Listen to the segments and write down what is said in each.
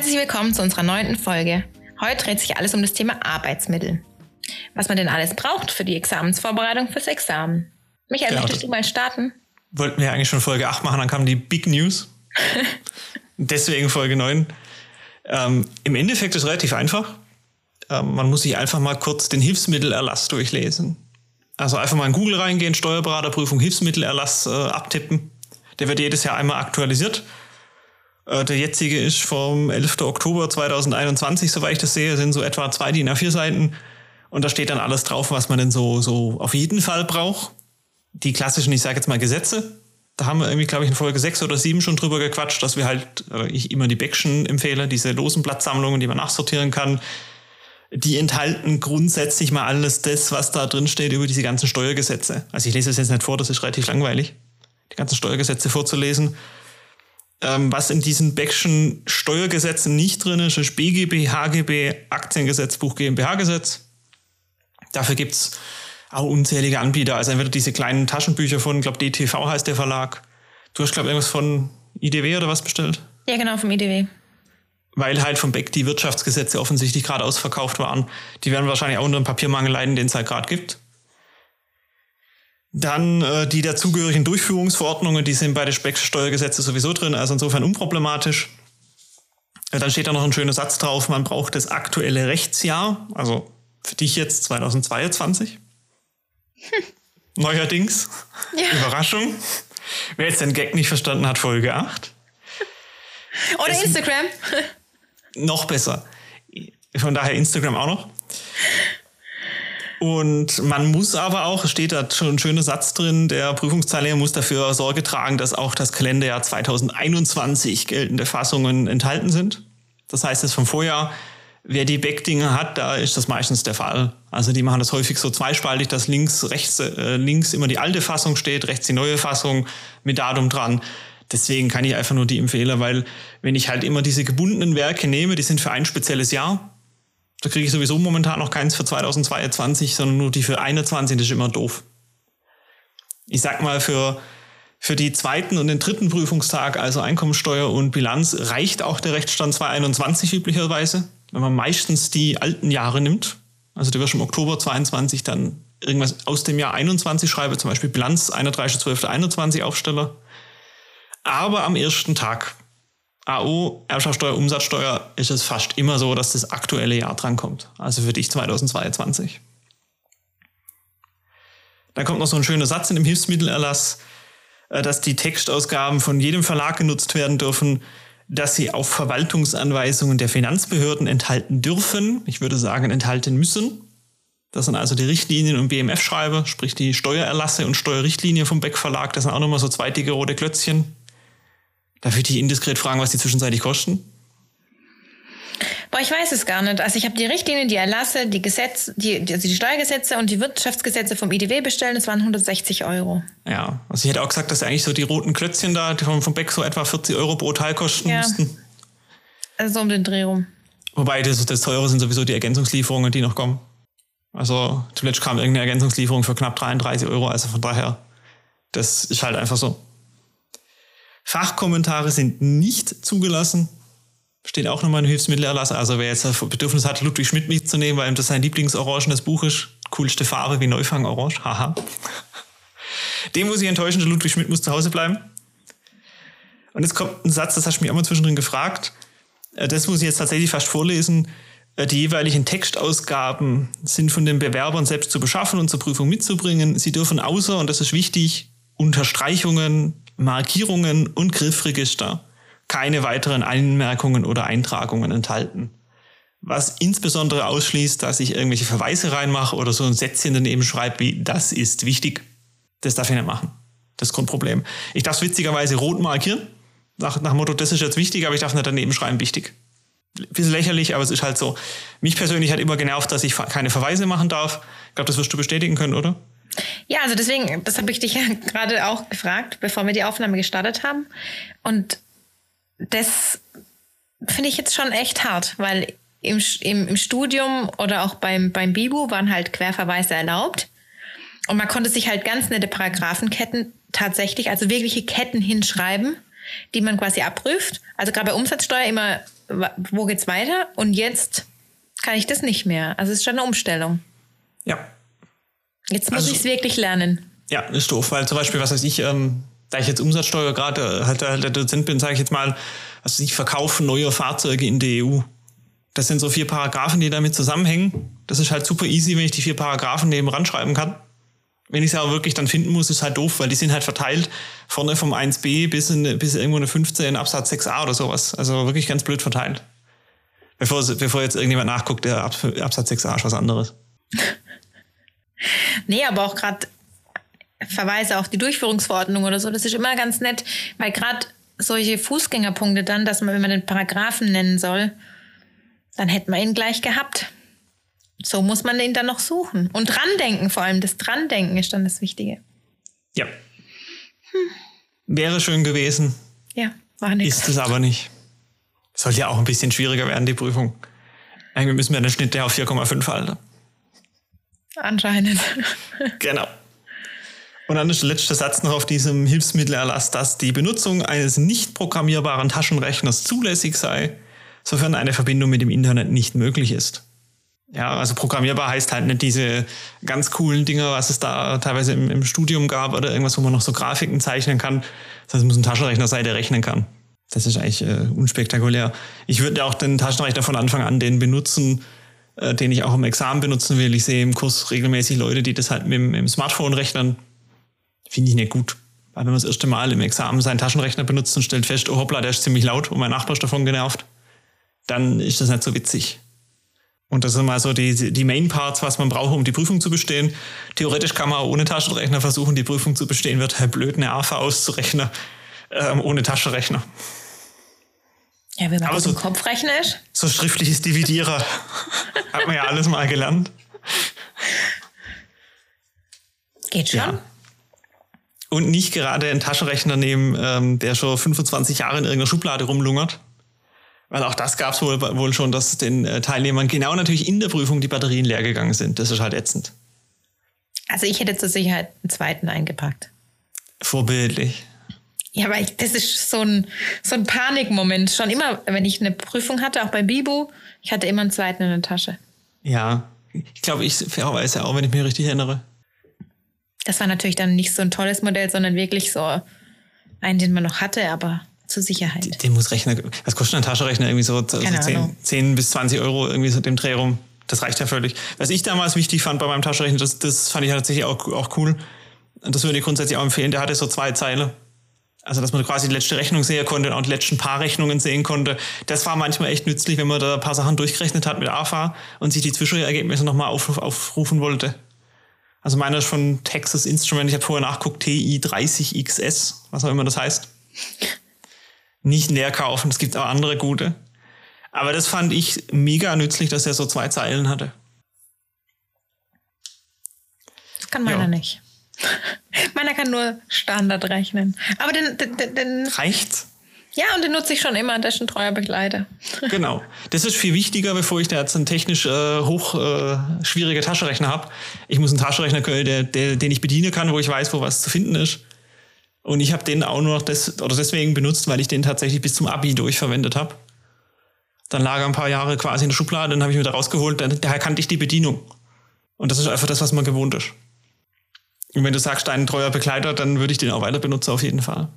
herzlich willkommen zu unserer neunten Folge. Heute dreht sich alles um das Thema Arbeitsmittel. Was man denn alles braucht für die Examensvorbereitung fürs Examen. Michael, Ja, möchtest du mal starten? Wollten wir eigentlich schon Folge 8 machen, dann kam die Big News. Deswegen Folge 9. Ähm, Im Endeffekt ist es relativ einfach. Ähm, man muss sich einfach mal kurz den Hilfsmittelerlass durchlesen. Also einfach mal in Google reingehen, Steuerberaterprüfung, Hilfsmittelerlass äh, abtippen. Der wird jedes Jahr einmal aktualisiert. Äh, der jetzige ist vom 11. Oktober 2021, soweit ich das sehe, sind so etwa zwei DIN A4 Seiten. Und da steht dann alles drauf, was man denn so, so auf jeden Fall braucht die klassischen, ich sage jetzt mal Gesetze. Da haben wir irgendwie, glaube ich, in Folge 6 oder 7 schon drüber gequatscht, dass wir halt, äh, ich immer die Beckschen empfehle, diese losen Blattsammlungen, die man nachsortieren kann. Die enthalten grundsätzlich mal alles das, was da drin steht über diese ganzen Steuergesetze. Also ich lese es jetzt nicht vor, das ist relativ langweilig, die ganzen Steuergesetze vorzulesen. Ähm, was in diesen Beckschen Steuergesetzen nicht drin ist, ist BGB, HGB, Aktiengesetzbuch, GmbH-Gesetz. Dafür gibt's auch unzählige Anbieter. Also entweder diese kleinen Taschenbücher von, ich glaube, DTV heißt der Verlag. Du hast, glaube ich, irgendwas von IDW oder was bestellt? Ja, genau, vom IDW. Weil halt vom Beck die Wirtschaftsgesetze offensichtlich gerade ausverkauft waren. Die werden wahrscheinlich auch unter dem Papiermangel leiden, den es halt gerade gibt. Dann äh, die dazugehörigen Durchführungsverordnungen, die sind bei den Specksteuergesetze sowieso drin, also insofern unproblematisch. Äh, Dann steht da noch ein schöner Satz drauf, man braucht das aktuelle Rechtsjahr, also für dich jetzt 2022. Neuerdings. Ja. Überraschung. Wer jetzt den Gag nicht verstanden hat, Folge 8. Oder Es- Instagram. Noch besser. Von daher Instagram auch noch. Und man muss aber auch, steht da schon ein schöner Satz drin, der Prüfungsteilnehmer muss dafür Sorge tragen, dass auch das Kalenderjahr 2021 geltende Fassungen enthalten sind. Das heißt, es vom Vorjahr, wer die Backdinge hat, da ist das meistens der Fall. Also die machen das häufig so zweispaltig, dass links, rechts, äh, links immer die alte Fassung steht, rechts die neue Fassung mit Datum dran. Deswegen kann ich einfach nur die empfehlen, weil wenn ich halt immer diese gebundenen Werke nehme, die sind für ein spezielles Jahr, da kriege ich sowieso momentan noch keins für 2022, sondern nur die für 21, das ist immer doof. Ich sag mal, für, für die zweiten und den dritten Prüfungstag, also Einkommensteuer und Bilanz, reicht auch der Rechtsstand 2021 üblicherweise, wenn man meistens die alten Jahre nimmt. Also du wirst im Oktober 22 dann irgendwas aus dem Jahr 21 schreiben, zum Beispiel Bilanz 31.12.21 Aufsteller. Aber am ersten Tag AO, Erbschaftssteuer, Umsatzsteuer, ist es fast immer so, dass das aktuelle Jahr drankommt. Also für dich 2022. Dann kommt noch so ein schöner Satz in dem Hilfsmittelerlass, äh, dass die Textausgaben von jedem Verlag genutzt werden dürfen, dass sie auch Verwaltungsanweisungen der Finanzbehörden enthalten dürfen. Ich würde sagen, enthalten müssen. Das sind also die Richtlinien und BMF-Schreiber, sprich die Steuererlasse und Steuerrichtlinien vom Beck Verlag. Das sind auch nochmal so zwei dicke rote Klötzchen. Darf ich dich indiskret fragen, was die zwischenzeitlich kosten? Boah, ich weiß es gar nicht. Also ich habe die Richtlinien, die Erlasse, die Gesetze, die, also die Steuergesetze und die Wirtschaftsgesetze vom IDW bestellt. Das waren 160 Euro. Ja, also ich hätte auch gesagt, dass eigentlich so die roten Klötzchen da vom, vom Beck so etwa 40 Euro pro Teil kosten Ja. müssten. Also so um den Dreh rum. Wobei das, das teure sind sowieso die Ergänzungslieferungen, die noch kommen. Also zuletzt kam irgendeine Ergänzungslieferung für knapp 33 Euro, also von daher, das ist halt einfach so. Fachkommentare sind nicht zugelassen. Steht auch nochmal im Hilfsmittelerlass. Also wer jetzt das Bedürfnis hat, Ludwig Schmidt mitzunehmen, weil ihm das sein Lieblingsorangenes Buch ist, coolste Farbe wie Neufang Orange, haha. Dem muss ich enttäuschen, der Ludwig Schmidt muss zu Hause bleiben. Und jetzt kommt ein Satz, das hast du mich auch mal zwischendrin gefragt. Äh, Das muss ich jetzt tatsächlich fast vorlesen. Äh, Die jeweiligen Textausgaben sind von den Bewerbern selbst zu beschaffen und zur Prüfung mitzubringen. Sie dürfen außer, und das ist wichtig, Unterstreichungen, Markierungen und Griffregister keine weiteren Einmerkungen oder Eintragungen enthalten. Was insbesondere ausschließt, dass ich irgendwelche Verweise reinmache oder so ein Sätzchen daneben schreibe, wie das ist wichtig. Das darf ich nicht machen. Das Grundproblem. Ich darf es witzigerweise rot markieren. Nach, nach Motto, das ist jetzt wichtig, aber ich darf nicht daneben schreiben, wichtig. Bisschen lächerlich, aber es ist halt so. Mich persönlich hat immer genervt, dass ich keine Verweise machen darf. Ich glaube, das wirst du bestätigen können, oder? Ja, also deswegen, das habe ich dich ja gerade auch gefragt, bevor wir die Aufnahme gestartet haben. Und das finde ich jetzt schon echt hart, weil im, im, im Studium oder auch beim, beim Bibu waren halt Querverweise erlaubt. Und man konnte sich halt ganz nette Paragraphenketten tatsächlich, also wirkliche Ketten hinschreiben, die man quasi abprüft. Also gerade bei Umsatzsteuer immer wo geht's weiter? Und jetzt kann ich das nicht mehr. Also es ist schon eine Umstellung. Ja. Jetzt muss Also- ich es wirklich lernen. Ja, ist doof, weil zum Beispiel, was weiß ich, ähm, da ich jetzt Umsatzsteuer gerade halt, halt der Dozent bin, sage ich jetzt mal, also ich verkaufe neue Fahrzeuge in der EU. Das sind so vier Paragraphen, die damit zusammenhängen. Das ist halt super easy, wenn ich die vier Paragraphen neben schreiben kann. Wenn ich sie aber wirklich dann finden muss, ist halt doof, weil die sind halt verteilt vorne vom 1b bis, in, bis irgendwo eine 15 Absatz 6a oder sowas. Also wirklich ganz blöd verteilt. Bevor, bevor jetzt irgendjemand nachguckt, der Ab- Absatz 6a ist was anderes. Nee, aber auch gerade Verweise auf die Durchführungsverordnung oder so, das ist immer ganz nett, weil gerade solche Fußgängerpunkte dann, dass man, wenn man den Paragraphen nennen soll, dann hätte man ihn gleich gehabt. So muss man ihn dann noch suchen. Und dran denken vor allem. Das Drandenken ist dann das Wichtige. Ja. Wäre schön gewesen, Ja, war nichts. ist es aber nicht. Soll ja auch ein bisschen schwieriger werden, die Prüfung. Eigentlich müssen wir den Schnitt ja auf 4,5 halten. Anscheinend. Genau. Und dann ist der letzte Satz noch auf diesem Hilfsmittelerlass, dass die Benutzung eines nicht programmierbaren Taschenrechners zulässig sei, sofern eine Verbindung mit dem Internet nicht möglich ist. Ja, also programmierbar heißt halt nicht diese ganz coolen Dinger, was es da teilweise im, im Studium gab oder irgendwas, wo man noch so Grafiken zeichnen kann. Das heißt, es muss ein Taschenrechner sein, der rechnen kann. Das ist eigentlich äh, unspektakulär. Ich würde auch den Taschenrechner von Anfang an den benutzen, äh, den ich auch im Examen benutzen will. Ich sehe im Kurs regelmäßig Leute, die das halt mit, dem- Smartphone rechnen. Finde ich nicht gut. Weil wenn man das erste Mal im Examen seinen Taschenrechner benutzt und stellt fest, oh hoppla, der ist ziemlich laut und mein Nachbar ist davon genervt, dann ist das nicht so witzig. Und das sind mal so die, die Main Parts, was man braucht, um die Prüfung zu bestehen. Theoretisch kann man auch ohne Taschenrechner versuchen, die Prüfung zu bestehen. Wird halt blöd, eine AFA auszurechnen, ähm, ohne Taschenrechner. Ja, wenn man Aber so- Kopf rechnet. So schriftliches Dividierer. Hat man ja alles mal gelernt. Geht schon. Ja. Und nicht gerade einen Taschenrechner nehmen, ähm, der schon 25 Jahre in irgendeiner Schublade rumlungert. Weil auch das gab es wohl, wohl schon, dass den äh, Teilnehmern genau natürlich in der Prüfung die Batterien leer gegangen sind. Das ist halt ätzend. Also ich hätte zur Sicherheit einen zweiten eingepackt. Vorbildlich. Ja, aber ich, das ist so ein, so ein Panikmoment. Schon immer, wenn ich eine Prüfung hatte, auch bei Bibu, ich hatte immer einen zweiten in der Tasche. Ja. Ich glaube, ich fairerweise auch, wenn ich mich richtig erinnere. Das war natürlich dann nicht so ein tolles Modell, sondern wirklich so einen, den man noch hatte, aber zur Sicherheit. Den muss Rechner. Was kostet ein Taschenrechner? Irgendwie so, so Keine 10, Ahnung. 10 bis 20 Euro, irgendwie so dem Dreh rum. Das reicht ja völlig. Was ich damals wichtig fand bei meinem Taschenrechner, das, das fand ich tatsächlich auch, auch cool. Und das würde ich grundsätzlich auch empfehlen. Der hatte so zwei Zeile. Also, dass man quasi die letzte Rechnung sehen konnte und auch die letzten paar Rechnungen sehen konnte. Das war manchmal echt nützlich, wenn man da ein paar Sachen durchgerechnet hat mit AFA und sich die Zwischenergebnisse nochmal auf, aufrufen wollte. Also meiner ist von Texas Instrument, ich habe vorher nachguckt, TI30XS, was auch immer das heißt. Nicht leer kaufen, es gibt auch andere gute. Aber das fand ich mega nützlich, dass er so zwei Zeilen hatte. Das kann meiner Ja. nicht. meiner kann nur Standard rechnen. Aber den, den, den, den, Reicht's? ja, und den nutze ich schon immer, der ist ein treuer Begleiter. Genau. Das ist viel wichtiger, bevor ich da jetzt einen technisch äh, hoch äh, schwieriger Taschenrechner habe. Ich muss einen Taschenrechner können, der, der, den ich bedienen kann, wo ich weiß, wo was zu finden ist. Und ich habe den auch nur noch des, oder deswegen benutzt, weil ich den tatsächlich bis zum Abi durchverwendet habe. Dann lag er ein paar Jahre quasi in der Schublade, dann habe ich ihn wieder rausgeholt, dann, daher kannte ich die Bedienung. Und das ist einfach das, was man gewohnt ist. Und wenn du sagst, ein treuer Begleiter, dann würde ich den auch weiter benutzen, auf jeden Fall.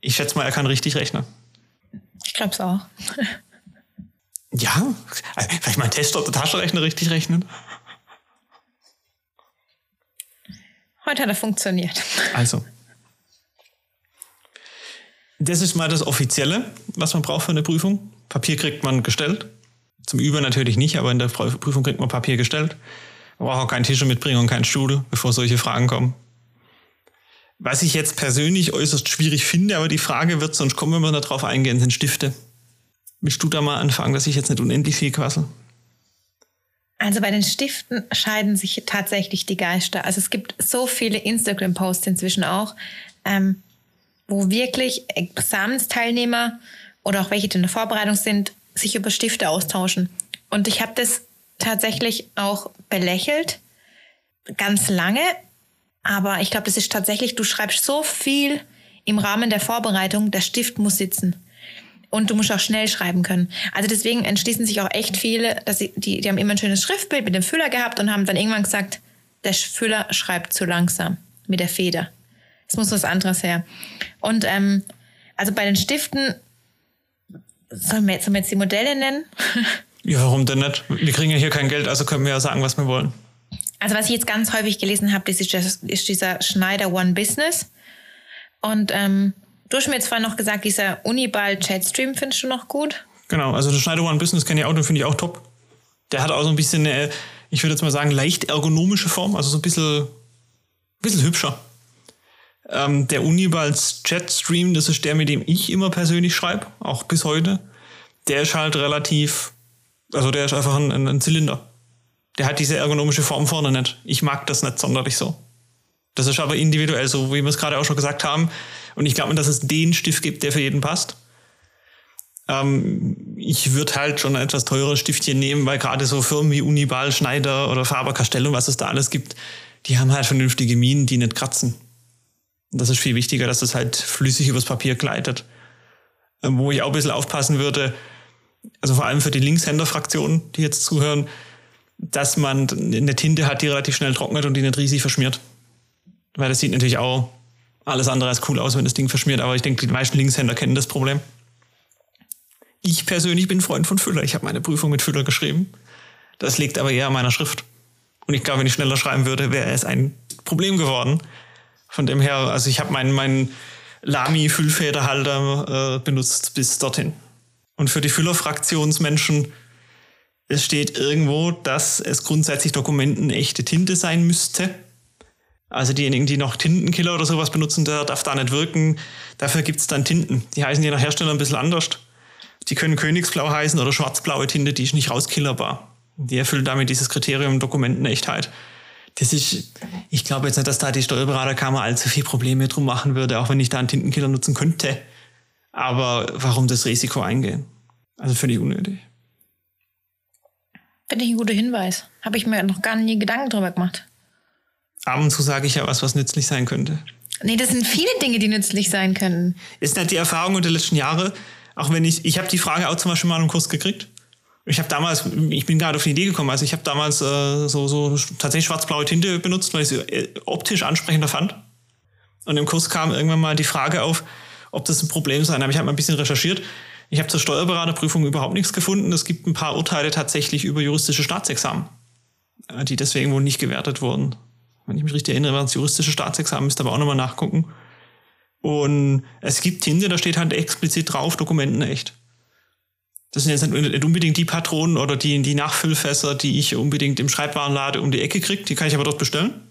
Ich schätze mal, er kann richtig rechnen. Ich glaube es auch. Ja, vielleicht mal ein Test, ob der Taschenrechner richtig rechnet. Heute hat er funktioniert. Also. Das ist mal das Offizielle, was man braucht für eine Prüfung. Papier kriegt man gestellt. Zum Üben natürlich nicht, aber in der Prüfung kriegt man Papier gestellt. Man braucht auch keinen Tisch mitbringen und keinen Stuhl, bevor solche Fragen kommen. Was ich jetzt persönlich äußerst schwierig finde, aber die Frage wird sonst kommen, wenn wir darauf eingehen, sind Stifte. Willst du da mal anfangen, dass ich jetzt nicht unendlich viel quassel? Also bei den Stiften scheiden sich tatsächlich die Geister. Also es gibt so viele Instagram-Posts inzwischen auch, ähm, wo wirklich Examensteilnehmer oder auch welche, die in der Vorbereitung sind, sich über Stifte austauschen. Und ich habe das tatsächlich auch belächelt, ganz lange. Aber ich glaube, das ist tatsächlich, du schreibst so viel im Rahmen der Vorbereitung, der Stift muss sitzen. Und du musst auch schnell schreiben können. Also deswegen entschließen sich auch echt viele, dass sie, die, die haben immer ein schönes Schriftbild mit dem Füller gehabt und haben dann irgendwann gesagt, der Füller schreibt zu langsam mit der Feder. Es muss was anderes her. Und ähm, also bei den Stiften, sollen wir, sollen wir jetzt die Modelle nennen? ja, warum denn nicht? Wir kriegen ja hier kein Geld, also können wir ja sagen, was wir wollen. Also was ich jetzt ganz häufig gelesen habe, ist, ist dieser Schneider One Business. Und ähm, du hast mir jetzt vorhin noch gesagt, dieser Uniball Chatstream findest du noch gut? Genau, also der Schneider One Business kenne ich auch, den finde ich auch top. Der hat auch so ein bisschen eine, ich würde jetzt mal sagen, leicht ergonomische Form, also so ein bisschen, ein bisschen hübscher. Ähm, der Unibals Chatstream, das ist der, mit dem ich immer persönlich schreibe, auch bis heute. Der ist halt relativ, also der ist einfach ein, ein Zylinder. Der hat diese ergonomische Form vorne nicht. Ich mag das nicht sonderlich so. Das ist aber individuell so, wie wir es gerade auch schon gesagt haben. Und ich glaube, dass es den Stift gibt, der für jeden passt. Ähm, ich würde halt schon ein etwas teures Stiftchen nehmen, weil gerade so Firmen wie Uniball, Schneider oder Faber Castello, was es da alles gibt, die haben halt vernünftige Minen, die nicht kratzen. Und das ist viel wichtiger, dass es halt flüssig übers Papier gleitet. Ähm, wo ich auch ein bisschen aufpassen würde, also vor allem für die Linkshänder-Fraktion, die jetzt zuhören, dass man eine Tinte hat, die relativ schnell trocknet und die nicht riesig verschmiert. Weil das sieht natürlich auch alles andere als cool aus, wenn das Ding verschmiert, aber ich denke, die meisten Linkshänder kennen das Problem. Ich persönlich bin Freund von Füller. Ich habe meine Prüfung mit Füller geschrieben. Das liegt aber eher an meiner Schrift. Und ich glaube, wenn ich schneller schreiben würde, wäre es ein Problem geworden. Von dem her, also ich habe meinen mein Lamy-Füllfederhalter äh, benutzt bis dorthin. Und für die Füller-Fraktionsmenschen, es steht irgendwo, dass es grundsätzlich Dokumenten echte Tinte sein müsste. Also diejenigen, die noch Tintenkiller oder sowas benutzen, der darf da nicht wirken. Dafür gibt es dann Tinten. Die heißen je nach Hersteller ein bisschen anders. Die können Königsblau heißen oder schwarzblaue Tinte, die ist nicht rauskillerbar. Die erfüllen damit dieses Kriterium Dokumentenechtheit das ist, ich glaube jetzt nicht, dass da die Steuerberaterkammer allzu viel Probleme drum machen würde, auch wenn ich da einen Tintenkiller nutzen könnte. Aber warum das Risiko eingehen? Also völlig unnötig. Finde ich ein guter Hinweis. Habe ich mir noch gar nie Gedanken drüber gemacht. Ab und zu sage ich ja was, was nützlich sein könnte. Nee, das sind viele Dinge, die nützlich sein können. Ist nicht die Erfahrung der letzten Jahre, auch wenn ich, ich habe die Frage auch zum Beispiel mal im Kurs gekriegt. Ich habe damals, ich bin gerade auf die Idee gekommen, also ich habe damals äh, so, so tatsächlich schwarz-blaue Tinte benutzt, weil ich sie äh, optisch ansprechender fand. Und im Kurs kam irgendwann mal die Frage auf, ob das ein Problem sei. Aber ich habe mal ein bisschen recherchiert. Ich habe zur Steuerberaterprüfung überhaupt nichts gefunden. Es gibt ein paar Urteile tatsächlich über juristische Staatsexamen, äh, die deswegen wohl nicht gewertet wurden. Wenn ich mich richtig erinnere, war das juristische Staatsexamen, müsste aber auch nochmal nachgucken. Und es gibt Tinte, da steht halt explizit drauf, Dokumenten echt. Das sind jetzt nicht unbedingt die Patronen oder die, die Nachfüllfässer, die ich unbedingt im Schreibwarenladen um die Ecke kriege. Die kann ich aber dort bestellen.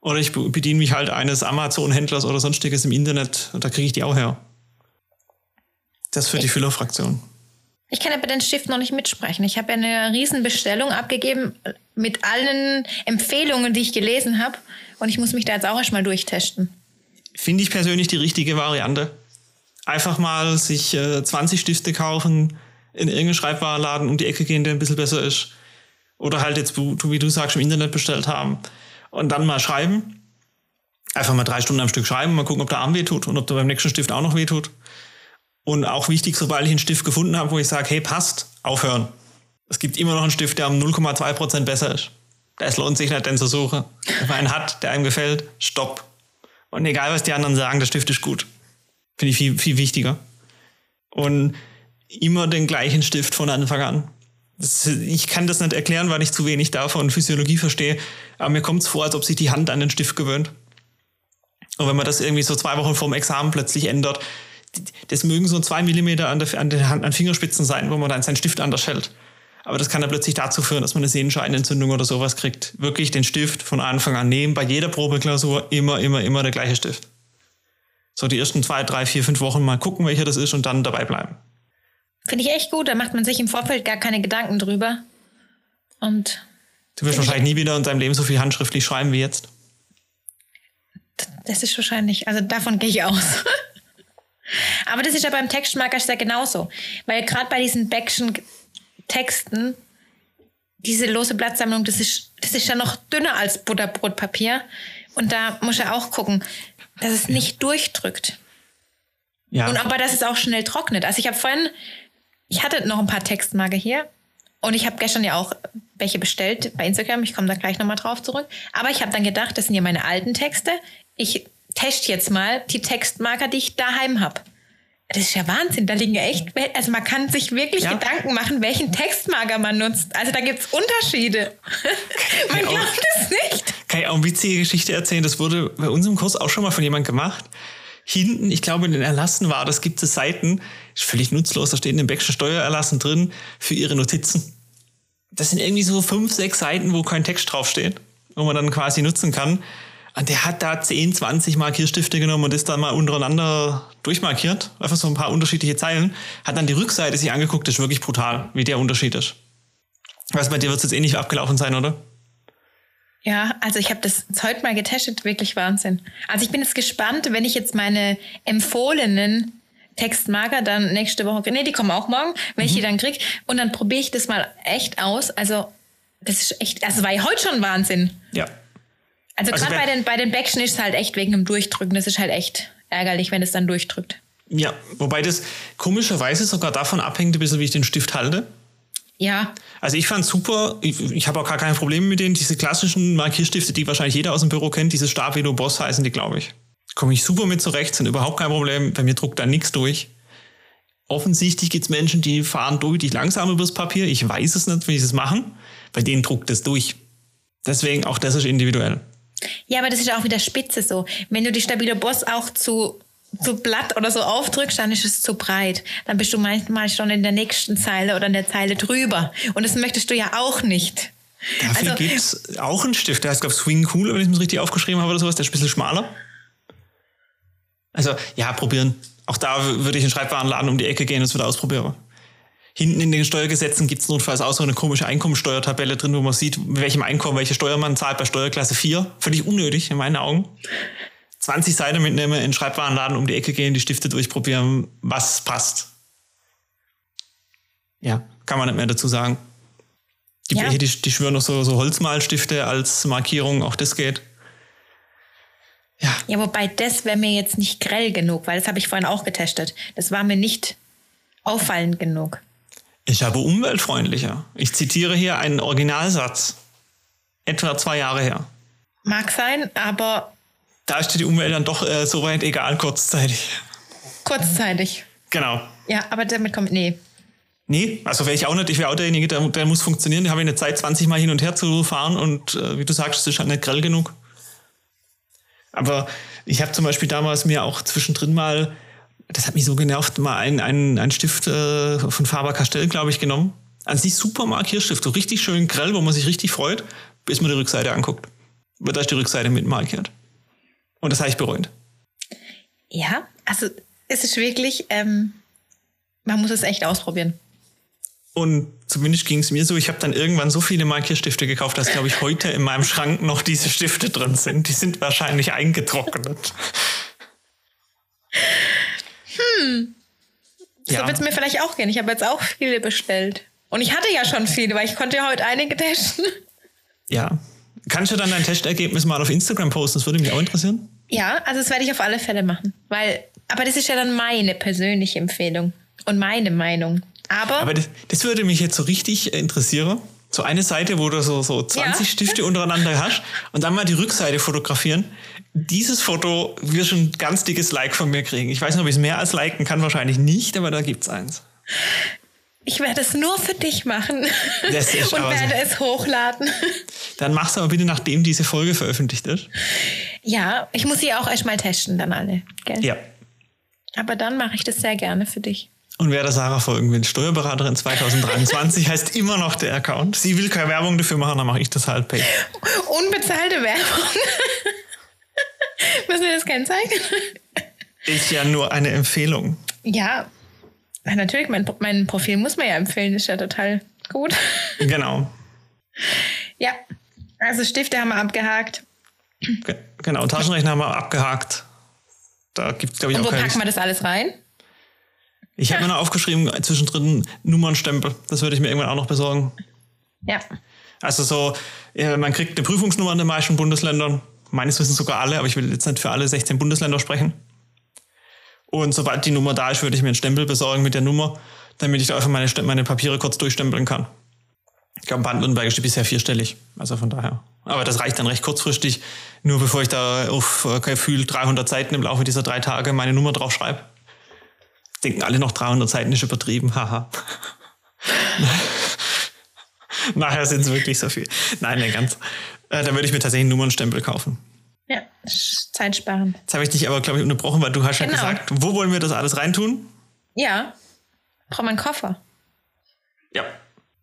Oder ich bediene mich halt eines Amazon-Händlers oder sonstiges im Internet und da kriege ich die auch her. Das für die Füllerfraktion. Ich kann ja bei den Stift noch nicht mitsprechen. Ich habe ja eine Riesenbestellung abgegeben mit allen Empfehlungen, die ich gelesen habe. Und ich muss mich da jetzt auch erstmal durchtesten. Finde ich persönlich die richtige Variante einfach mal sich äh, 20 Stifte kaufen, in irgendeinen Schreibwarenladen um die Ecke gehen, der ein bisschen besser ist. Oder halt jetzt, wie du sagst, im Internet bestellt haben. Und dann mal schreiben. Einfach mal drei Stunden am Stück schreiben, mal gucken, ob der Arm wehtut und ob der beim nächsten Stift auch noch wehtut. Und auch wichtig, sobald ich einen Stift gefunden habe, wo ich sage, hey, passt, aufhören. Es gibt immer noch einen Stift, der um 0,2% besser ist. Es lohnt sich nicht, den zu suchen. Wenn man einen hat, der einem gefällt, stopp. Und egal, was die anderen sagen, der Stift ist gut. Finde ich viel, viel wichtiger. Und immer den gleichen Stift von Anfang an. Das, ich kann das nicht erklären, weil ich zu wenig davon Physiologie verstehe. Aber mir kommt es vor, als ob sich die Hand an den Stift gewöhnt. Und wenn man das irgendwie so zwei Wochen vorm Examen plötzlich ändert, das mögen so zwei Millimeter an, der, an den an Fingerspitzen sein, wo man dann seinen Stift anders hält. Aber das kann dann plötzlich dazu führen, dass man eine Sehenscheinentzündung oder sowas kriegt. Wirklich den Stift von Anfang an nehmen, bei jeder Probeklausur immer, immer, immer der gleiche Stift so die ersten zwei, drei, vier, fünf Wochen mal gucken, welcher das ist und dann dabei bleiben. Finde ich echt gut, da macht man sich im Vorfeld gar keine Gedanken drüber. Und du wirst wahrscheinlich nie wieder in deinem Leben so viel handschriftlich schreiben wie jetzt. Das ist wahrscheinlich, also davon gehe ich aus. Aber das ist ja beim Textmarker ja genauso. Weil gerade bei diesen Backschen Texten, diese lose Blattsammlung, das ist, das ist ja noch dünner als Butterbrotpapier. Und da muss er auch gucken, dass es nicht durchdrückt. Ja. Und aber dass es auch schnell trocknet. Also ich habe vorhin, ich hatte noch ein paar Textmarker hier und ich habe gestern ja auch welche bestellt bei Instagram. Ich komme da gleich nochmal drauf zurück. Aber ich habe dann gedacht, das sind ja meine alten Texte. Ich teste jetzt mal die Textmarker, die ich daheim habe. Das ist ja Wahnsinn. Da liegen ja echt, also man kann sich wirklich ja. Gedanken machen, welchen Textmarker man nutzt. Also da gibt es Unterschiede. man glaubt es nicht. Kann ich auch eine witzige Geschichte erzählen? Das wurde bei uns im Kurs auch schon mal von jemandem gemacht. Hinten, ich glaube in den Erlassen war, das gibt es Seiten, ist völlig nutzlos, da steht in dem Beckschen Steuererlassen drin für ihre Notizen. Das sind irgendwie so fünf, sechs Seiten, wo kein Text draufsteht, wo man dann quasi nutzen kann. Und der hat da 10, 20 Markierstifte genommen und ist dann mal untereinander durchmarkiert. Einfach so ein paar unterschiedliche Zeilen. Hat dann die Rückseite sich angeguckt. Das ist wirklich brutal, wie der Unterschied ist. Was bei dir wird es jetzt eh nicht abgelaufen sein, oder? Ja, also ich habe das heute mal getestet, wirklich Wahnsinn. Also ich bin jetzt gespannt, wenn ich jetzt meine empfohlenen Textmarker dann nächste Woche, nee, die kommen auch morgen, wenn mhm. ich die dann krieg und dann probiere ich das mal echt aus. Also das ist echt, also war ja heute schon Wahnsinn. Ja, also, also gerade bei den, bei den Backschen ist es halt echt wegen dem Durchdrücken. Das ist halt echt ärgerlich, wenn es dann durchdrückt. Ja, wobei das komischerweise sogar davon abhängt, ein bisschen, wie ich den Stift halte. Ja. Also ich fand super, ich, ich habe auch gar kein Problem mit denen, diese klassischen Markierstifte, die wahrscheinlich jeder aus dem Büro kennt, diese Stabilo Boss heißen die, glaube ich. Komme ich super mit zurecht, sind überhaupt kein Problem, bei mir druckt da nichts durch. Offensichtlich gibt es Menschen, die fahren deutlich langsam übers Papier. Ich weiß es nicht, wie sie es machen. Bei denen druckt es durch. Deswegen auch das ist individuell. Ja, aber das ist auch wieder spitze so. Wenn du die stabile Boss auch zu zu Blatt oder so aufdrückst, dann ist es zu breit. Dann bist du manchmal schon in der nächsten Zeile oder in der Zeile drüber. Und das möchtest du ja auch nicht. Dafür also, gibt es auch einen Stift, der heißt, glaube Swing Cool, wenn ich es richtig aufgeschrieben habe oder sowas, der ist ein bisschen schmaler. Also, ja, probieren. Auch da würde ich in Schreibwarenladen um die Ecke gehen und es wieder ausprobieren. Hinten in den Steuergesetzen gibt es notfalls auch so eine komische Einkommensteuertabelle drin, wo man sieht, mit welchem Einkommen welche Steuer man zahlt bei Steuerklasse 4. Völlig unnötig in meinen Augen. 20 Seiten mitnehmen, in den Schreibwarenladen um die Ecke gehen, die Stifte durchprobieren, was passt. Ja, kann man nicht mehr dazu sagen. Die ja. welche, die, die schwören noch so, so Holzmalstifte als Markierung, auch das geht. Ja. ja, wobei das wäre mir jetzt nicht grell genug, weil das habe ich vorhin auch getestet. Das war mir nicht auffallend genug. Ich habe umweltfreundlicher. Ich zitiere hier einen Originalsatz. Etwa zwei Jahre her. Mag sein, aber. Da ist die Umwelt dann doch äh, soweit egal, kurzzeitig. Kurzzeitig. Genau. Ja, aber damit kommt. Nee. Nee, also wäre ich auch nicht. Ich wäre auch derjenige, der, der muss funktionieren. Da habe ich eine Zeit, 20 Mal hin und her zu fahren und äh, wie du sagst, das ist halt nicht grell genug. Aber ich habe zum Beispiel damals mir auch zwischendrin mal das hat mich so genervt, mal einen, einen, einen Stift äh, von Faber-Castell, glaube ich, genommen. An sich super Markierstift, so richtig schön grell, wo man sich richtig freut, bis man die Rückseite anguckt. Wird da ist die Rückseite mit markiert. Und das habe ich bereut. Ja, also es ist wirklich, ähm, man muss es echt ausprobieren. Und zumindest ging es mir so, ich habe dann irgendwann so viele Markierstifte gekauft, dass, glaube ich, heute in meinem Schrank noch diese Stifte drin sind. Die sind wahrscheinlich eingetrocknet. hm, so ja. wird es mir vielleicht auch gehen. Ich habe jetzt auch viele bestellt. Und ich hatte ja schon viele, weil ich konnte ja heute einige testen. Ja. Kannst du dann dein Testergebnis mal auf Instagram posten? Das würde mich auch interessieren. Ja, also das werde ich auf alle Fälle machen. Weil, aber das ist ja dann meine persönliche Empfehlung und meine Meinung. Aber, aber das, das würde mich jetzt so richtig interessieren. So eine Seite, wo du so, so 20 ja. Stifte untereinander hast und dann mal die Rückseite fotografieren dieses Foto wird schon ein ganz dickes Like von mir kriegen. Ich weiß nicht, ob ich es mehr als liken kann, wahrscheinlich nicht, aber da gibt es eins. Ich werde es nur für dich machen und werde es hochladen. Dann mach's aber bitte, nachdem diese Folge veröffentlicht ist. Ja, ich muss sie auch erstmal testen, dann alle. Gell? Ja. Aber dann mache ich das sehr gerne für dich. Und wer der Sarah folgen will, Steuerberaterin 2023 heißt immer noch der Account. Sie will keine Werbung dafür machen, dann mache ich das halt pay. Unbezahlte Werbung. Müssen wir das kennzeichnen? Ist ja nur eine Empfehlung. Ja, natürlich, mein, mein Profil muss man ja empfehlen, ist ja total gut. Genau. Ja, also Stifte haben wir abgehakt. Ge genau, Taschenrechner haben wir abgehakt. Da gibt es, glaube ich, Und auch wo packen wir das alles rein? Ich habe mir noch aufgeschrieben, zwischendrin Nummernstempel. Das würde ich mir irgendwann auch noch besorgen. Ja. Also so, man kriegt eine Prüfungsnummer in den meisten Bundesländern meines Wissens sogar alle, aber ich will jetzt nicht für alle 16 Bundesländer sprechen. Und sobald die Nummer da ist, würde ich mir einen Stempel besorgen mit der Nummer, damit ich da einfach meine, meine Papiere kurz durchstempeln kann. Ich glaube, Baden-Württemberg ist bisher vierstellig. Also von daher. Aber das reicht dann recht kurzfristig, nur bevor ich da auf äh, Gefühl 300 Seiten im Laufe dieser drei Tage meine Nummer drauf schreibe. Denken alle noch 300 Seiten ist übertrieben, haha. Nachher sind es wirklich so viel. Nein, nicht ganz. Äh, da würde ich mir tatsächlich einen Nummernstempel kaufen. Ja, zeitsparend. Jetzt habe ich dich aber, glaube ich, unterbrochen, weil du hast genau. ja gesagt, wo wollen wir das alles reintun? Ja, braucht man einen Koffer. Ja.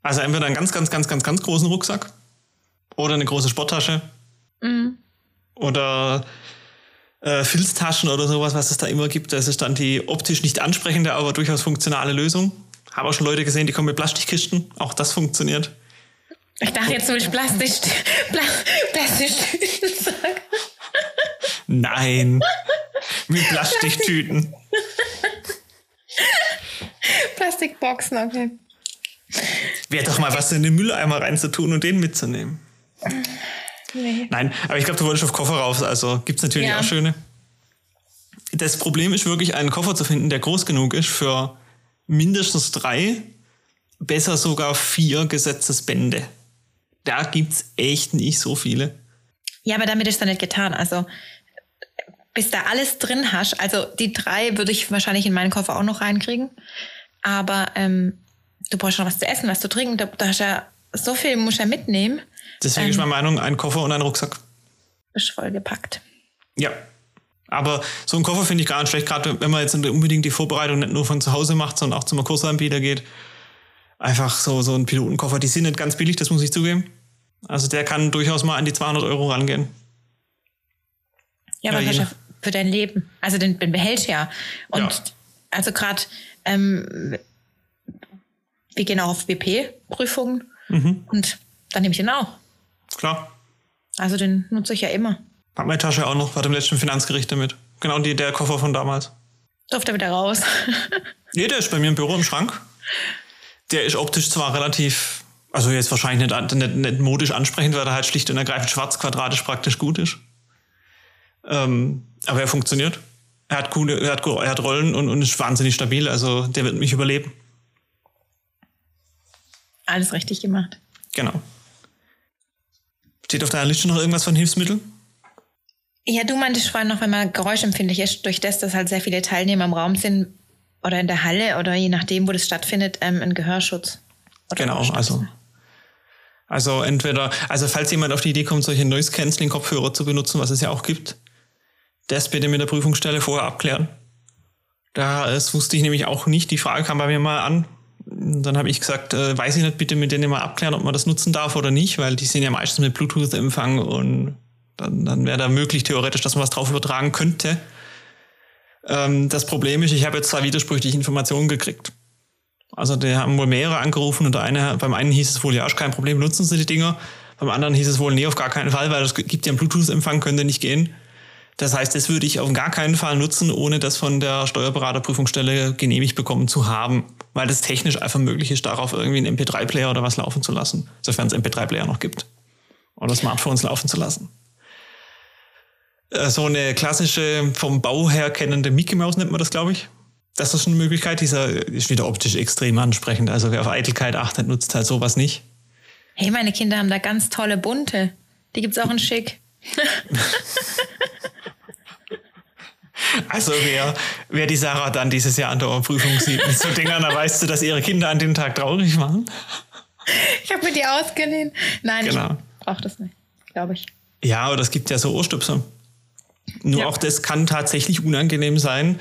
Also entweder einen ganz, ganz, ganz, ganz, ganz großen Rucksack oder eine große Sporttasche. Mhm. Oder äh, Filztaschen oder sowas, was es da immer gibt. Das ist dann die optisch nicht ansprechende, aber durchaus funktionale Lösung. Habe auch schon Leute gesehen, die kommen mit Plastikkisten. Auch das funktioniert. Ich dachte jetzt würde ich Plastik, Plastiktüten sagen. Nein, mit Plastiktüten. Plastikboxen, okay. Wäre doch mal was in den Mülleimer reinzutun und den mitzunehmen. Nee. Nein, aber ich glaube, du wolltest auf Koffer raus, also gibt es natürlich ja. auch schöne. Das Problem ist wirklich, einen Koffer zu finden, der groß genug ist für mindestens drei, besser sogar vier Gesetzesbände. Da gibt es echt nicht so viele. Ja, aber damit ist dann nicht getan. Also bis da alles drin hast, also die drei würde ich wahrscheinlich in meinen Koffer auch noch reinkriegen. Aber ähm, du brauchst schon was zu essen, was zu trinken. Da, da hast ja so viel muss ja mitnehmen. Deswegen ähm, ist meine Meinung, ein Koffer und ein Rucksack. Ist voll gepackt. Ja. Aber so ein Koffer finde ich gar nicht schlecht, gerade wenn man jetzt unbedingt die Vorbereitung nicht nur von zu Hause macht, sondern auch zum Kursanbieter geht. Einfach so, so ein Pilotenkoffer, die sind nicht ganz billig, das muss ich zugeben. Also der kann durchaus mal an die 200 Euro rangehen. Ja, aber ja, für dein Leben. Also den, den behältst ja. Und ja. also gerade, ähm, wir gehen auch auf BP-Prüfungen mhm. und dann nehme ich den auch. Klar. Also den nutze ich ja immer. Hab meine Tasche auch noch, war dem letzten Finanzgericht damit. Genau die, der Koffer von damals. Durfte wieder raus. nee, der ist bei mir im Büro im Schrank. Der ist optisch zwar relativ, also jetzt wahrscheinlich nicht, nicht, nicht modisch ansprechend, weil er halt schlicht und ergreifend schwarz quadratisch praktisch gut ist. Ähm, aber er funktioniert. Er hat, coole, er hat, er hat Rollen und, und ist wahnsinnig stabil. Also der wird mich überleben. Alles richtig gemacht. Genau. Steht auf deiner Liste noch irgendwas von Hilfsmitteln? Ja, du meintest vorhin noch, wenn man geräuschempfindlich ist, durch das, dass halt sehr viele Teilnehmer im Raum sind oder in der Halle oder je nachdem, wo das stattfindet, ähm, ein Gehörschutz. genau, also. Also entweder, also falls jemand auf die Idee kommt, solche Noise-Canceling-Kopfhörer zu benutzen, was es ja auch gibt, das bitte mit der Prüfungsstelle vorher abklären. Da, das wusste ich nämlich auch nicht. Die Frage kam bei mir mal an. Dann habe ich gesagt, äh, weiß ich nicht, bitte mit denen mal abklären, ob man das nutzen darf oder nicht, weil die sind ja meistens mit Bluetooth-Empfang und dann, dann wäre da möglich theoretisch, dass man was drauf übertragen könnte. Ähm, das Problem ist, ich habe jetzt zwei widersprüchliche Informationen gekriegt. Also die haben wohl mehrere angerufen und der eine, beim einen hieß es wohl, ja, ist kein Problem, nutzen Sie die Dinger. Beim anderen hieß es wohl, nee, auf gar keinen Fall, weil es gibt ja einen Bluetooth-Empfang, könnte nicht gehen. Das heißt, das würde ich auf gar keinen Fall nutzen, ohne das von der Steuerberaterprüfungsstelle genehmigt bekommen zu haben, weil das technisch einfach möglich ist, darauf irgendwie einen MP3-Player oder was laufen zu lassen, sofern es MP3-Player noch gibt. Oder Smartphones laufen zu lassen. Äh, so eine klassische, vom Bau her kennende Mickey Mouse nennt man das, glaube ich. Das ist eine Möglichkeit. Dieser ist wieder optisch extrem ansprechend. Also wer auf Eitelkeit achtet, nutzt halt sowas nicht. Hey, meine Kinder haben da ganz tolle bunte. Die gibt's auch in schick. Also wer, wer die Sarah dann dieses Jahr an der Prüfung sieht mit so Dingern, dann weißt du, dass ihre Kinder an dem Tag traurig waren. Ich habe mir die ausgeliehen. Nein, genau. ich brauche das nicht, glaube ich. Ja, aber es gibt ja so Ohrstöpsel. Nur ja. auch das kann tatsächlich unangenehm sein.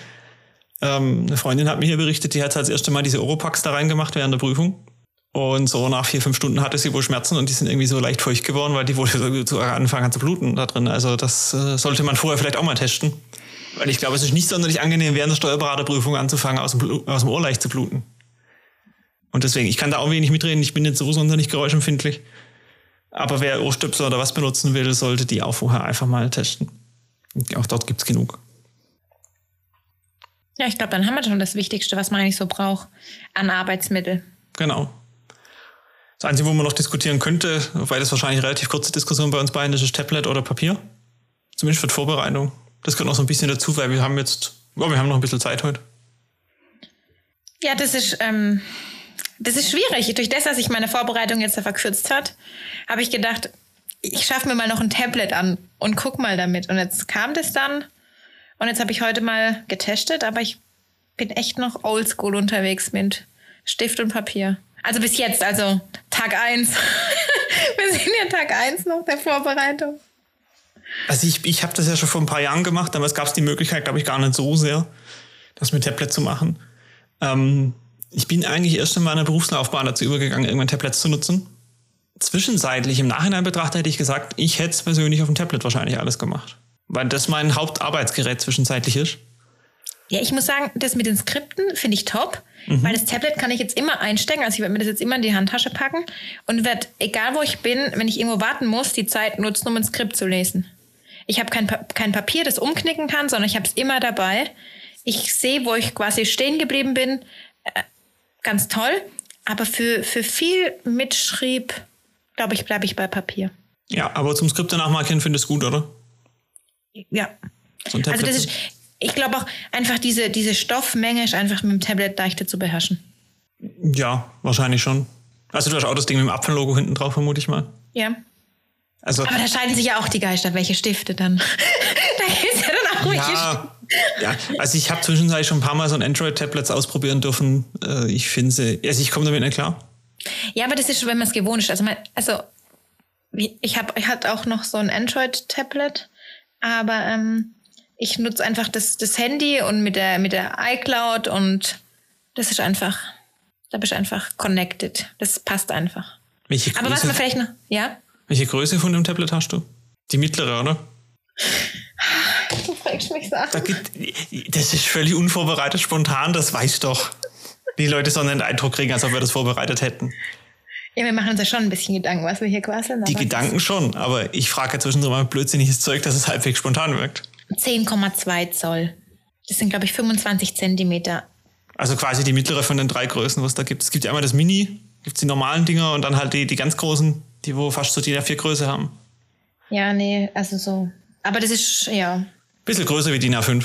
Ähm, eine Freundin hat mir hier berichtet, die hat das erste Mal diese Oropax da reingemacht während der Prüfung. Und so nach vier, fünf Stunden hatte sie wohl Schmerzen und die sind irgendwie so leicht feucht geworden, weil die wohl so angefangen hat zu bluten da drin. Also das äh, sollte man vorher vielleicht auch mal testen. Weil ich glaube, es ist nicht sonderlich angenehm, während der Steuerberaterprüfung anzufangen, aus dem, aus dem Ohr leicht zu bluten. Und deswegen, ich kann da auch wenig mitreden, ich bin jetzt so sonderlich geräuschempfindlich. Aber wer Ohrstöpsel oder was benutzen will, sollte die auch vorher einfach mal testen. Auch dort gibt es genug. Ja, ich glaube, dann haben wir schon das Wichtigste, was man eigentlich so braucht an Arbeitsmittel. Genau. Das Einzige, wo man noch diskutieren könnte, weil das wahrscheinlich eine relativ kurze Diskussion bei uns beiden ist, ist Tablet oder Papier. Zumindest für die Vorbereitung. Das gehört noch so ein bisschen dazu, weil wir haben jetzt Oh, wir haben noch ein bisschen Zeit heute. Ja, das ist, ähm, das ist schwierig. Durch das, dass sich meine Vorbereitung jetzt verkürzt hat, habe ich gedacht, ich schaffe mir mal noch ein Tablet an und guck mal damit. Und jetzt kam das dann. Und jetzt habe ich heute mal getestet, aber ich bin echt noch oldschool unterwegs mit Stift und Papier. Also bis jetzt, also Tag 1. Wir sind ja Tag 1 noch der Vorbereitung. Also ich, ich habe das ja schon vor ein paar Jahren gemacht, damals gab es die Möglichkeit, glaube ich, gar nicht so sehr, das mit Tablet zu machen. Ähm, ich bin eigentlich erst in meiner Berufslaufbahn dazu übergegangen, irgendwann Tablets zu nutzen. Zwischenzeitlich, im Nachhinein betrachtet, hätte ich gesagt, ich hätte es persönlich auf dem Tablet wahrscheinlich alles gemacht. Weil das mein Hauptarbeitsgerät zwischenzeitlich ist. Ja, ich muss sagen, das mit den Skripten finde ich top, mhm. weil das Tablet kann ich jetzt immer einstecken. Also ich werde mir das jetzt immer in die Handtasche packen und werde, egal wo ich bin, wenn ich irgendwo warten muss, die Zeit nutzen, um ein Skript zu lesen. Ich habe kein, kein Papier, das umknicken kann, sondern ich habe es immer dabei. Ich sehe, wo ich quasi stehen geblieben bin. Äh, ganz toll. Aber für, für viel Mitschrieb, glaube ich, bleibe ich bei Papier. Ja, aber zum Skripte nachmarkieren findest du gut, oder? Ja. So also das ist, ich glaube auch einfach diese, diese Stoffmenge ist einfach mit dem Tablet leichter zu beherrschen. Ja, wahrscheinlich schon. Also du hast auch das Ding mit dem Apfellogo hinten drauf, vermute ich mal. Ja. Also, Aber da scheiden sich ja auch die Geister, welche Stifte dann. da gibt es ja dann auch welche ja, ja, also ich habe zwischenzeitlich schon ein paar Mal so ein Android-Tablets ausprobieren dürfen. Äh, ich finde sie, also ich komme damit nicht klar. Ja, aber das ist schon, wenn man es gewohnt ist. Also, also ich habe ich hatte auch noch so ein Android-Tablet, aber ähm, ich nutze einfach das, das Handy und mit der, mit der iCloud und das ist einfach, da bist du einfach connected. Das passt einfach. Welche Größe, aber was man vielleicht noch, ja? Welche Größe von dem Tablet hast du? Die mittlere, oder? Du fragst mich Sachen. Da gibt, das ist völlig unvorbereitet, spontan, das weiß doch. Die Leute sollen den Eindruck kriegen, als ob wir das vorbereitet hätten. Ja, wir machen uns ja schon ein bisschen Gedanken, was wir hier quasseln. Die Gedanken schon, aber ich frage ja zwischendurch mal blödsinniges Zeug, dass es halbwegs spontan wirkt. 10,2 Zoll. Das sind, glaube ich, 25 Zentimeter. Also quasi die mittlere von den drei Größen, was da gibt. Es gibt ja einmal das Mini, gibt die normalen Dinger und dann halt die, die ganz großen, die wo fast so die vier Größe haben. Ja, nee, also so. Aber das ist, ja. Bisschen größer wie DIN A5.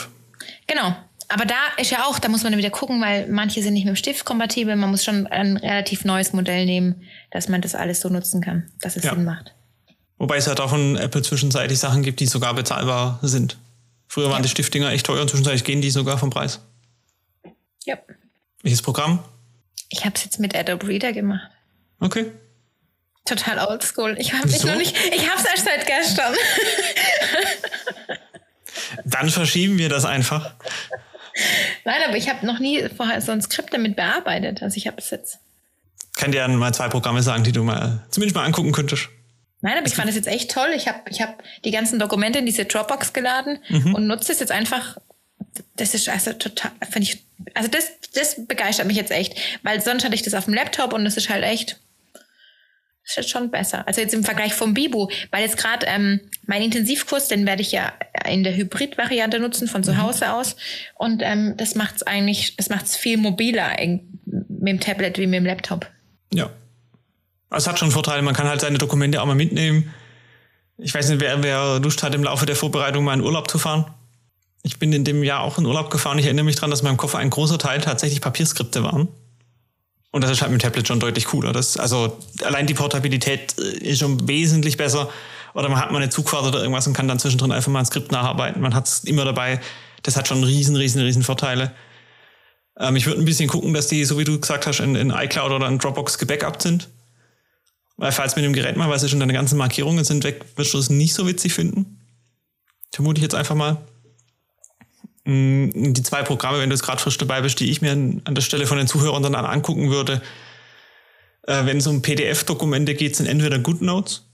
Genau. Aber da ist ja auch, da muss man wieder gucken, weil manche sind nicht mit dem Stift kompatibel. Man muss schon ein relativ neues Modell nehmen, dass man das alles so nutzen kann, dass es ja. Sinn macht. Wobei es halt auch von Apple zwischenzeitlich Sachen gibt, die sogar bezahlbar sind. Früher waren ja. die Stiftdinger echt teuer und zwischenzeitlich gehen die sogar vom Preis. Ja. Welches Programm? Ich habe es jetzt mit Adobe Reader gemacht. Okay. Total oldschool. Ich habe nicht. Ich habe es erst seit gestern. Dann verschieben wir das einfach. Nein, aber ich habe noch nie vorher so ein Skript damit bearbeitet. Also ich habe es jetzt. Kann dir mal zwei Programme sagen, die du mal zumindest mal angucken könntest. Nein, aber ich fand es jetzt echt toll. Ich habe ich hab die ganzen Dokumente in diese Dropbox geladen mhm. und nutze es jetzt einfach. Das ist also total, finde ich, also das, das begeistert mich jetzt echt, weil sonst hatte ich das auf dem Laptop und das ist halt echt, ist jetzt schon besser. Also jetzt im Vergleich vom Bibu, weil jetzt gerade ähm, mein Intensivkurs, den werde ich ja in der Hybrid-Variante nutzen von zu mhm. Hause aus und ähm, das macht es eigentlich, das macht es viel mobiler mit dem Tablet wie mit dem Laptop. Ja, es hat schon Vorteile, man kann halt seine Dokumente auch mal mitnehmen. Ich weiß nicht, wer, wer Lust hat, im Laufe der Vorbereitung mal in Urlaub zu fahren. Ich bin in dem Jahr auch in Urlaub gefahren. Ich erinnere mich daran, dass in meinem Koffer ein großer Teil tatsächlich Papierskripte waren. Und das ist halt mit dem Tablet schon deutlich cooler. Das, also allein die Portabilität äh, ist schon wesentlich besser. Oder man hat mal eine Zugfahrt oder irgendwas und kann dann zwischendrin einfach mal ein Skript nacharbeiten. Man hat es immer dabei. Das hat schon riesen, riesen, riesen Vorteile. Ähm, ich würde ein bisschen gucken, dass die, so wie du gesagt hast, in, in iCloud oder in Dropbox gebackupt sind. Weil falls mit dem Gerät mal, weil es schon deine ganzen Markierungen sind weg, wirst du es nicht so witzig finden. Vermute ich jetzt einfach mal. Mm, die zwei Programme, wenn du es gerade frisch dabei bist, die ich mir an der Stelle von den Zuhörern dann angucken würde, äh, wenn es um PDF-Dokumente geht, sind entweder GoodNotes.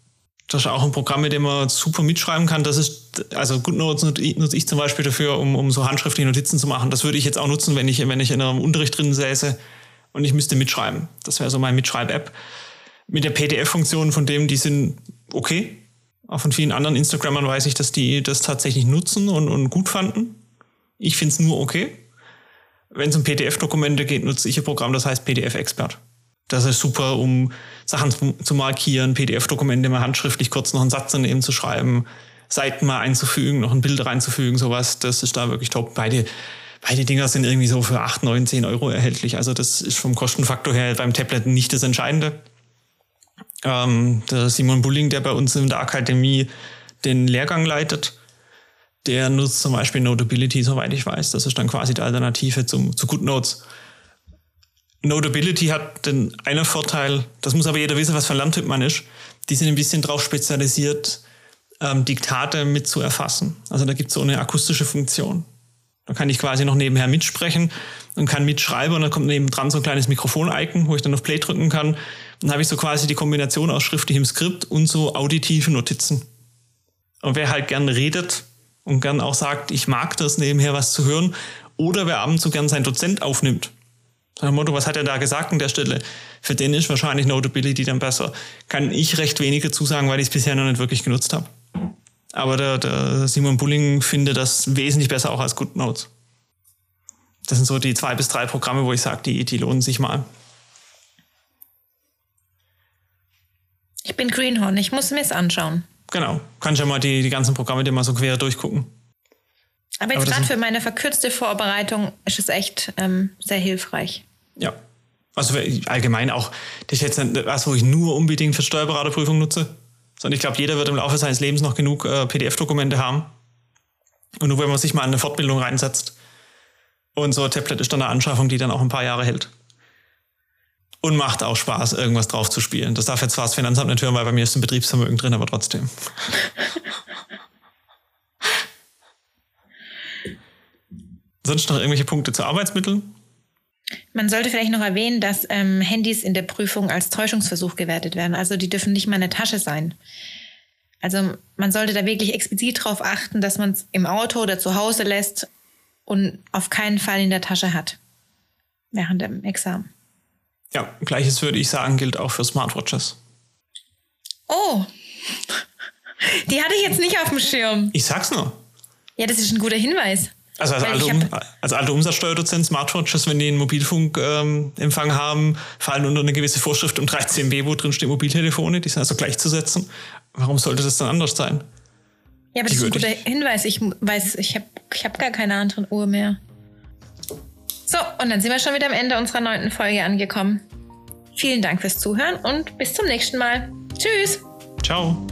Das ist auch ein Programm, mit dem man super mitschreiben kann. Das ist, also GoodNotes nutze ich zum Beispiel dafür, um, um so handschriftliche Notizen zu machen. Das würde ich jetzt auch nutzen, wenn ich, wenn ich in einem Unterricht drin säße und ich müsste mitschreiben. Das wäre so meine Mitschreib-App mit der PDF-Funktion von dem, die sind okay. Auch von vielen anderen Instagrammern weiß ich, dass die das tatsächlich nutzen und, und gut fanden. Ich finde es nur okay. Wenn es um PDF-Dokumente geht, nutze ich ein Programm, das heißt PDF-Expert. Das ist super, um Sachen zu, zu markieren, PDF-Dokumente mal handschriftlich kurz noch einen Satz daneben zu schreiben, Seiten mal einzufügen, noch ein Bild reinzufügen, sowas. Das ist da wirklich top. Beide Beide Dinger sind irgendwie so für 8, 9, 10 Euro erhältlich. Also das ist vom Kostenfaktor her beim Tablet nicht das Entscheidende. Ähm, der Simon Bulling, der bei uns in der Akademie den Lehrgang leitet, der nutzt zum Beispiel Notability, soweit ich weiß. Das ist dann quasi die Alternative zum, zu GoodNotes. Notability hat den einen Vorteil, das muss aber jeder wissen, was für ein Lerntyp man ist. Die sind ein bisschen darauf spezialisiert, ähm, Diktate mit zu erfassen. Also da gibt es so eine akustische Funktion. Da kann ich quasi noch nebenher mitsprechen und kann mitschreiben und dann kommt neben dran so ein kleines Mikrofon-Icon, wo ich dann auf Play drücken kann. Dann habe ich so quasi die Kombination aus schriftlichem Skript und so auditive Notizen. Und wer halt gern redet und gern auch sagt, ich mag das nebenher was zu hören, oder wer abends so gern sein Dozent aufnimmt. Nach dem Motto, was hat er da gesagt an der Stelle? Für den ist wahrscheinlich Notability dann besser. Kann ich recht wenige zusagen, weil ich es bisher noch nicht wirklich genutzt habe. Aber der, der Simon Bulling findet das wesentlich besser auch als GoodNotes. Das sind so die zwei bis drei Programme, wo ich sage, die, die lohnen sich mal. Ich bin Greenhorn, ich muss mir es anschauen. Genau, kannst ja mal die, die ganzen Programme dir mal so quer durchgucken. Aber jetzt gerade für meine verkürzte Vorbereitung ist es echt ähm, sehr hilfreich. Ja. Also allgemein auch, das ist jetzt nicht was, wo ich nur unbedingt für Steuerberaterprüfung nutze. Sondern ich glaube, jeder wird im Laufe seines Lebens noch genug äh, PDF-Dokumente haben. Und nur wenn man sich mal in eine Fortbildung reinsetzt. Und so ein Tablet ist dann eine Anschaffung, die dann auch ein paar Jahre hält. Und macht auch Spaß, irgendwas drauf zu spielen. Das darf jetzt zwar das Finanzamt nicht hören, weil bei mir ist ein Betriebsvermögen drin, aber trotzdem. Sonst noch irgendwelche Punkte zu Arbeitsmitteln? Man sollte vielleicht noch erwähnen, dass ähm, Handys in der Prüfung als Täuschungsversuch gewertet werden. Also die dürfen nicht mal eine Tasche sein. Also man sollte da wirklich explizit darauf achten, dass man es im Auto oder zu Hause lässt und auf keinen Fall in der Tasche hat während dem Examen. Ja, gleiches würde ich sagen, gilt auch für Smartwatches. Oh, die hatte ich jetzt nicht auf dem Schirm. Ich sag's nur. Ja, das ist ein guter Hinweis. Also als, alter, um, als alter Umsatzsteuerdozent Smartwatches, wenn die einen Mobilfunkempfang ähm, haben, fallen unter eine gewisse Vorschrift um 13b, wo drin steht Mobiltelefone, die sind also gleichzusetzen. Warum sollte das dann anders sein? Ja, aber das ist ein guter Hinweis. Ich weiß, ich habe ich hab gar keine anderen Uhr mehr. So, und dann sind wir schon wieder am Ende unserer neunten Folge angekommen. Vielen Dank fürs Zuhören und bis zum nächsten Mal. Tschüss. Ciao.